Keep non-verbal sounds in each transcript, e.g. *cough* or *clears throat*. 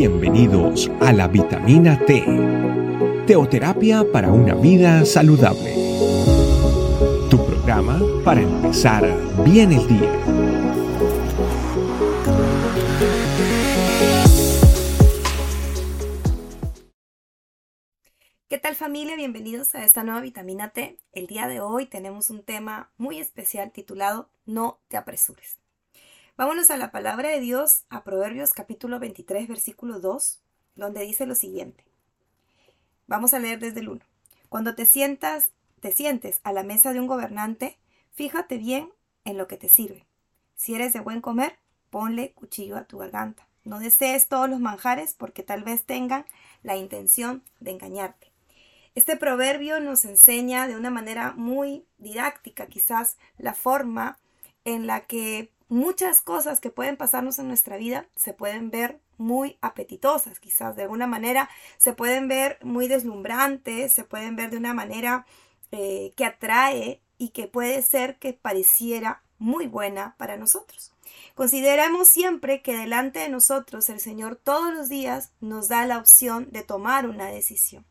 Bienvenidos a la vitamina T, teoterapia para una vida saludable. Tu programa para empezar bien el día. ¿Qué tal familia? Bienvenidos a esta nueva vitamina T. El día de hoy tenemos un tema muy especial titulado No te apresures. Vámonos a la palabra de Dios, a Proverbios capítulo 23, versículo 2, donde dice lo siguiente. Vamos a leer desde el 1. Cuando te sientas, te sientes a la mesa de un gobernante, fíjate bien en lo que te sirve. Si eres de buen comer, ponle cuchillo a tu garganta. No desees todos los manjares porque tal vez tengan la intención de engañarte. Este proverbio nos enseña de una manera muy didáctica quizás la forma en la que muchas cosas que pueden pasarnos en nuestra vida se pueden ver muy apetitosas, quizás de alguna manera se pueden ver muy deslumbrantes, se pueden ver de una manera eh, que atrae y que puede ser que pareciera muy buena para nosotros. Consideremos siempre que delante de nosotros el Señor todos los días nos da la opción de tomar una decisión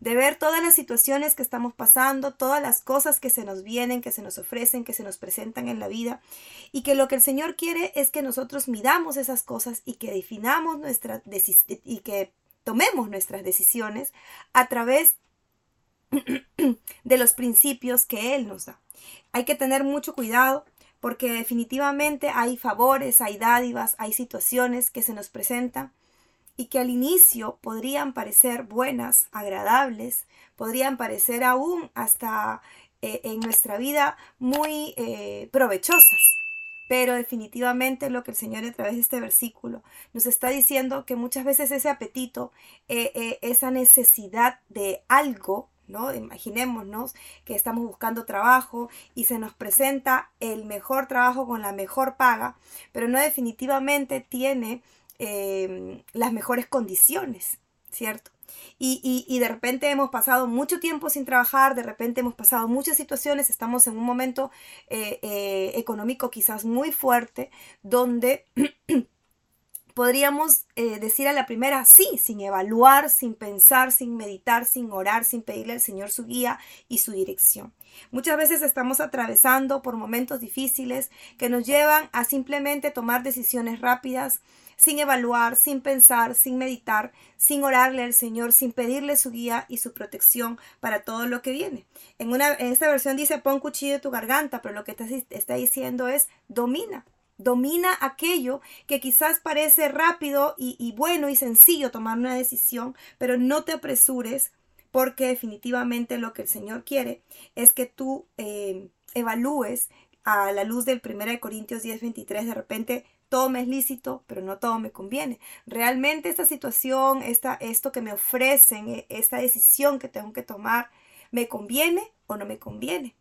de ver todas las situaciones que estamos pasando, todas las cosas que se nos vienen, que se nos ofrecen, que se nos presentan en la vida, y que lo que el Señor quiere es que nosotros midamos esas cosas y que definamos nuestras y que tomemos nuestras decisiones a través *clears throat* de los principios que Él nos da. Hay que tener mucho cuidado porque definitivamente hay favores, hay dádivas, hay situaciones que se nos presentan y que al inicio podrían parecer buenas, agradables, podrían parecer aún hasta eh, en nuestra vida muy eh, provechosas. Pero definitivamente lo que el Señor a través de este versículo nos está diciendo que muchas veces ese apetito, eh, esa necesidad de algo, ¿no? Imaginémonos que estamos buscando trabajo y se nos presenta el mejor trabajo con la mejor paga, pero no definitivamente tiene Em, las mejores condiciones, ¿cierto? Y, y, de repente hemos pasado mucho tiempo sin trabajar, de repente hemos pasado muchas situaciones, estamos en un momento eh, eh, económico quizás muy fuerte, donde *clears throat* podríamos eh, decir a la primera sí, sin evaluar, sin pensar, sin meditar, sin orar, sin pedirle al Señor su guía y su dirección. Muchas veces estamos atravesando por momentos difíciles que nos llevan a simplemente tomar decisiones rápidas, sin evaluar, sin pensar, sin meditar, sin orarle al Señor, sin pedirle su guía y su protección para todo lo que viene. En, una, esta versión dice pon cuchillo en tu garganta, pero lo que está, está diciendo es domina, Domina aquello que quizás parece rápido y, bueno y sencillo tomar una decisión, pero no te apresures porque definitivamente lo que el Señor quiere es que tú eh, evalúes a la luz del 1 Corintios 10, 23, de repente todo me es lícito, pero no todo me conviene. Realmente esta situación, esta, esto que me ofrecen, e, esta decisión que tengo que tomar, ¿me conviene o no me conviene?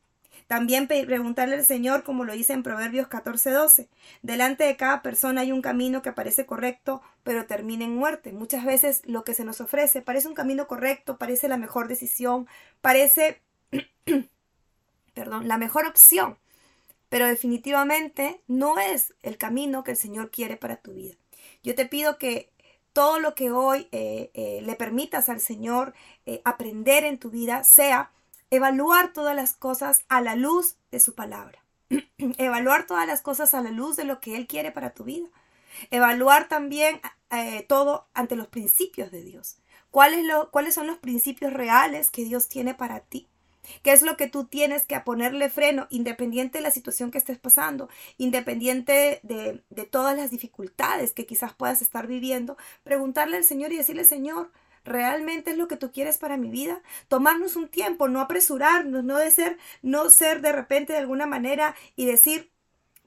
También preguntarle al Señor, como lo dice en Proverbios 14:12. Delante de cada persona hay un camino que parece correcto, pero termina en muerte. Muchas veces lo que se nos ofrece parece un camino correcto, parece la mejor decisión, parece, *clears throat* perdón, la mejor opción, pero definitivamente no es el camino que el Señor quiere para tu vida. Yo te pido que todo lo que hoy eh, eh, le permitas al Señor eh, aprender en tu vida sea evaluar todas las cosas a la luz de su palabra. *clears throat* evaluar todas las cosas a la luz de lo que Él quiere para tu vida. Evaluar también todo ante los principios de Dios. ¿Cuáles, lo, ¿Cuáles son los principios reales que Dios tiene para ti? ¿Qué es lo que tú tienes que ponerle freno, independiente de la situación que estés pasando, independiente de, de todas las dificultades que quizás puedas estar viviendo? Preguntarle al Señor y decirle, Señor, ¿Realmente es lo que tú quieres para mi vida? Tomarnos un tiempo, no apresurarnos, no de ser, no ser de repente de alguna manera y decir,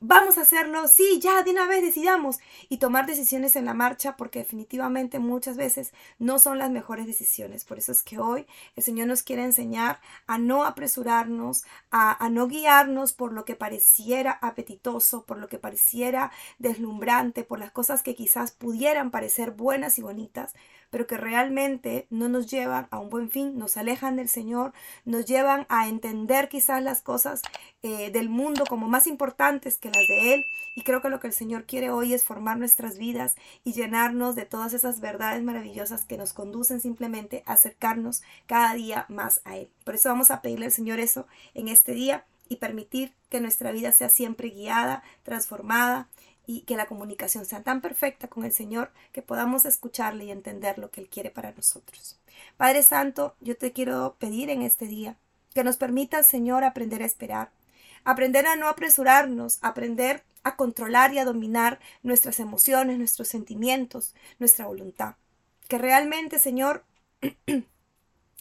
vamos a hacerlo, sí, ya de una vez decidamos y tomar decisiones en la marcha porque definitivamente muchas veces no son las mejores decisiones. Por eso es que hoy el Señor nos quiere enseñar a no apresurarnos, a, no guiarnos por lo que pareciera apetitoso, por lo que pareciera deslumbrante, por las cosas que quizás pudieran parecer buenas y bonitas, pero que realmente no nos llevan a un buen fin, nos alejan del Señor, nos llevan a entender quizás las cosas eh, del mundo como más importantes que las de Él. Y creo que lo que el Señor quiere hoy es formar nuestras vidas y llenarnos de todas esas verdades maravillosas que nos conducen simplemente a acercarnos cada día más a Él. Por eso vamos a pedirle al Señor eso en este día y permitir que nuestra vida sea siempre guiada, transformada y que la comunicación sea tan perfecta con el Señor que podamos escucharle y entender lo que Él quiere para nosotros. Padre Santo, yo te quiero pedir en este día que nos permita, Señor, aprender a esperar, aprender a no apresurarnos, aprender a controlar y a dominar nuestras emociones, nuestros sentimientos, nuestra voluntad. Que realmente, Señor, *clears throat*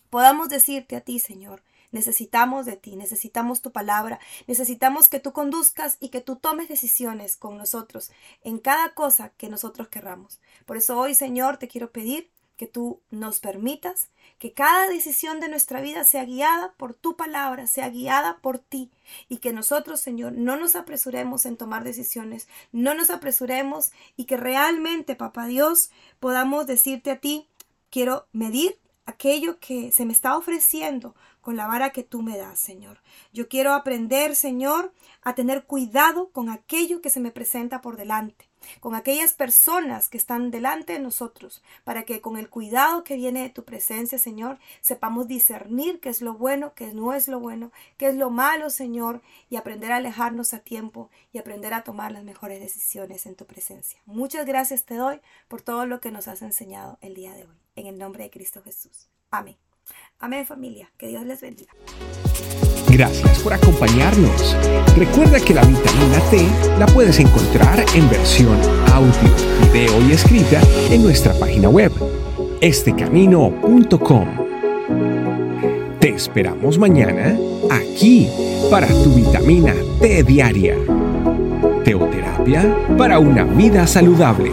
podamos decirte a ti, Señor, Necesitamos de ti, necesitamos tu palabra, necesitamos que tú conduzcas y que tú tomes decisiones con nosotros en cada cosa que nosotros querramos. Por eso hoy, Señor, te quiero pedir que tú nos permitas que cada decisión de nuestra vida sea guiada por tu palabra, sea guiada por ti y que nosotros, Señor, no nos apresuremos en tomar decisiones, no nos apresuremos y que realmente, Papá Dios, podamos decirte a ti, quiero medir aquello que se me está ofreciendo con la vara que tú me das, Señor. Yo quiero aprender, Señor, a tener cuidado con aquello que se me presenta por delante, con aquellas personas que están delante de nosotros, para que con el cuidado que viene de tu presencia, Señor, sepamos discernir qué es lo bueno, qué no es lo bueno, qué es lo malo, Señor, y aprender a alejarnos a tiempo y aprender a tomar las mejores decisiones en tu presencia. Muchas gracias te doy por todo lo que nos has enseñado el día de hoy. En el nombre de Cristo Jesús. Amén. Amén familia, que Dios les bendiga. Gracias por acompañarnos. Recuerda que la vitamina T la puedes encontrar en versión audio, video y escrita en nuestra página web, estecamino.com. Te esperamos mañana aquí para tu vitamina T diaria. Teoterapia para una vida saludable.